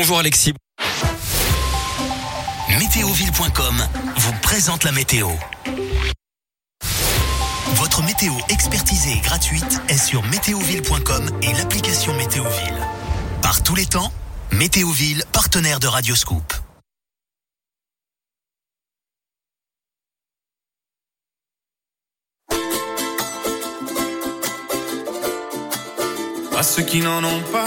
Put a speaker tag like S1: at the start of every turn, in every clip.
S1: Bonjour Alexis.
S2: Météoville.com vous présente la météo. Votre météo expertisée et gratuite est sur météoville.com et l'application Météoville. Par tous les temps, Météoville, partenaire de Radioscoop.
S3: À ceux qui n'en ont pas,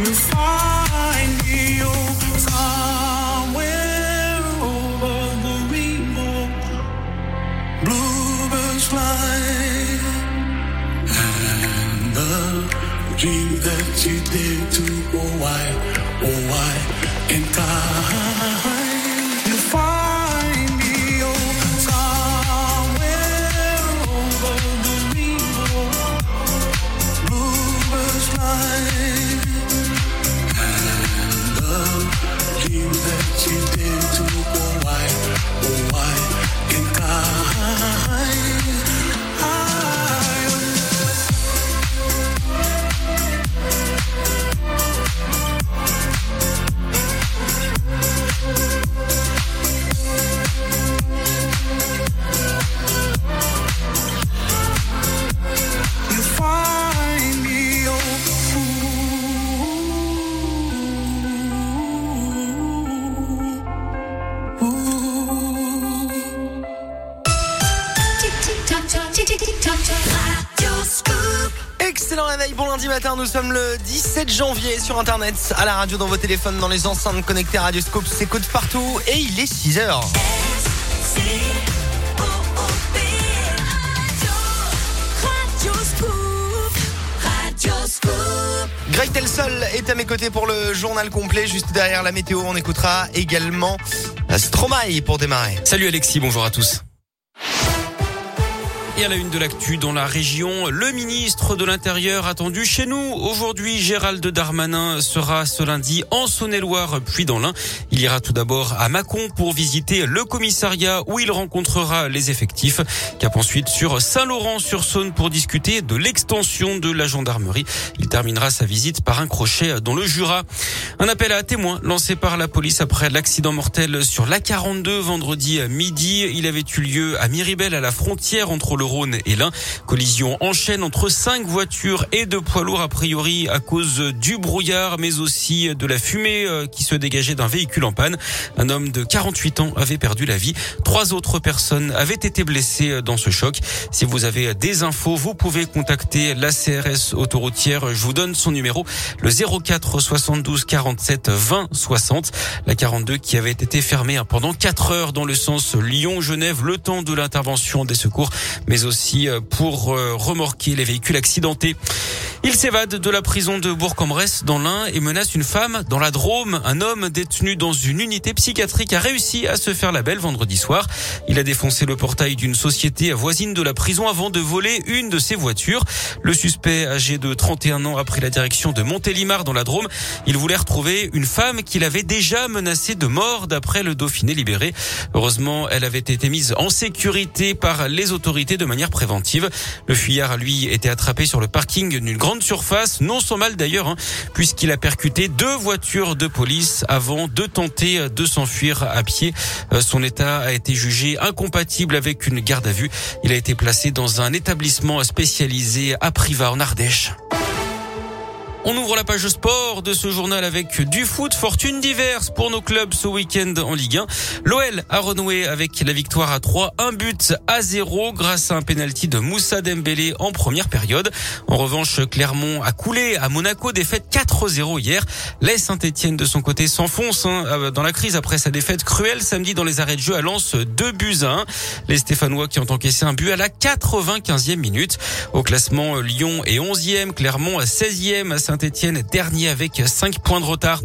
S4: you find me. Oh, somewhere over the rainbow, bluebirds fly. And the dream that you did to oh why, oh why can't I?
S5: Bon lundi matin, nous sommes le 17 janvier sur internet, à la radio, dans vos téléphones, dans les enceintes connectées Radioscope, s'écoute partout et il est 6h. Greg Telsol est à mes côtés pour le journal complet. Juste derrière la météo, on écoutera également Stromae pour démarrer.
S1: Salut Alexis, bonjour à tous. Et à la une de l'actu dans la région, le ministre de l'Intérieur attendu chez nous. Aujourd'hui, Gérald Darmanin sera ce lundi en Saône-et-Loire, puis dans l'Ain. Il ira tout d'abord à Mâcon pour visiter le commissariat où il rencontrera les effectifs. Cap ensuite sur Saint-Laurent-sur-Saône pour discuter de l'extension de la gendarmerie. Il terminera sa visite par un crochet dans le Jura. Un appel à témoins lancé par la police après l'accident mortel sur l'A42 vendredi à midi. Il avait eu lieu à Miribel à la frontière entre le Rhône. Collision en chaîne entre cinq voitures et deux poids lourds a priori à cause du brouillard mais aussi de la fumée euh, qui se dégageait d'un véhicule en panne. Un homme de 48 ans avait perdu la vie. Trois autres personnes avaient été blessées dans ce choc. Si vous avez des infos, vous pouvez contacter la CRS autoroutière. Je vous donne son numéro, le 04 72 47 20 60. La 42 qui avait été fermée pendant 4 heures dans le sens Lyon-Genève, le temps de l'intervention des secours, aussi euh, pour euh, remorquer les véhicules accidentés. Il s'évade de la prison de Bourg-en-Bresse dans l'Ain et menace une femme dans la Drôme. Un homme détenu dans une unité psychiatrique a réussi à se faire la belle vendredi soir. Il a défoncé le portail d'une société voisine de la prison avant de voler une de ses voitures. Le suspect, âgé de 31 ans, a pris la direction de Montélimar dans la Drôme. Il voulait retrouver une femme qu'il avait déjà menacée de mort d'après le Dauphiné libéré. Heureusement, elle avait été mise en sécurité par les autorités de manière préventive. Le fuyard, lui, était attrapé sur le parking d'une grande surface, non sans mal d'ailleurs, hein, puisqu'il a percuté deux voitures de police avant de tenter de s'enfuir à pied. Euh, son état a été jugé incompatible avec une garde à vue. Il a été placé dans un établissement spécialisé à Privas en Ardèche. On ouvre la page sport de ce journal avec du foot, fortune diverse pour nos clubs ce week-end en Ligue 1. L'OL a renoué avec la victoire à 3, un but à 0 grâce à un penalty de Moussa Dembélé en première période. En revanche, Clermont a coulé à Monaco, défaite 4-0 hier. Les Saint-Etienne de son côté s'enfonce hein, euh, dans la crise après sa défaite cruelle samedi dans les arrêts de jeu à Lens, 2 buts à 1. Les Stéphanois qui ont encaissé un but à la 95e minute. Au classement, Lyon est 11e, Clermont 16e, Saint-Etienne dernier avec 5 points de retard.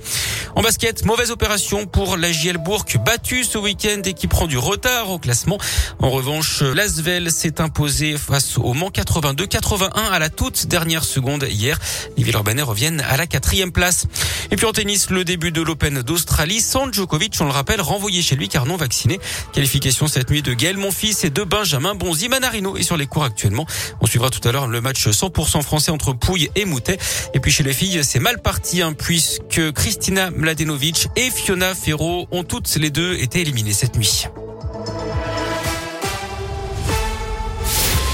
S1: En basket, mauvaise opération pour la JL Bourg, battue ce week-end et qui prend du retard au classement. En revanche, l'Asvel s'est imposé face au Mans 82-81 à la toute dernière seconde hier. Les Villeurbanais reviennent à la quatrième place. Et puis en tennis, le début de l'Open d'Australie sans Djokovic, on le rappelle, renvoyé chez lui car non vacciné. Qualification cette nuit de Gaël Monfils et de Benjamin Bonzi. Manarino est sur les cours actuellement. On suivra tout à l'heure le match 100% français entre Pouille et Moutet. Et puis chez les filles, c'est mal parti hein, puisque Christina Mladenovic et Fiona Ferro ont toutes les deux été éliminées cette nuit.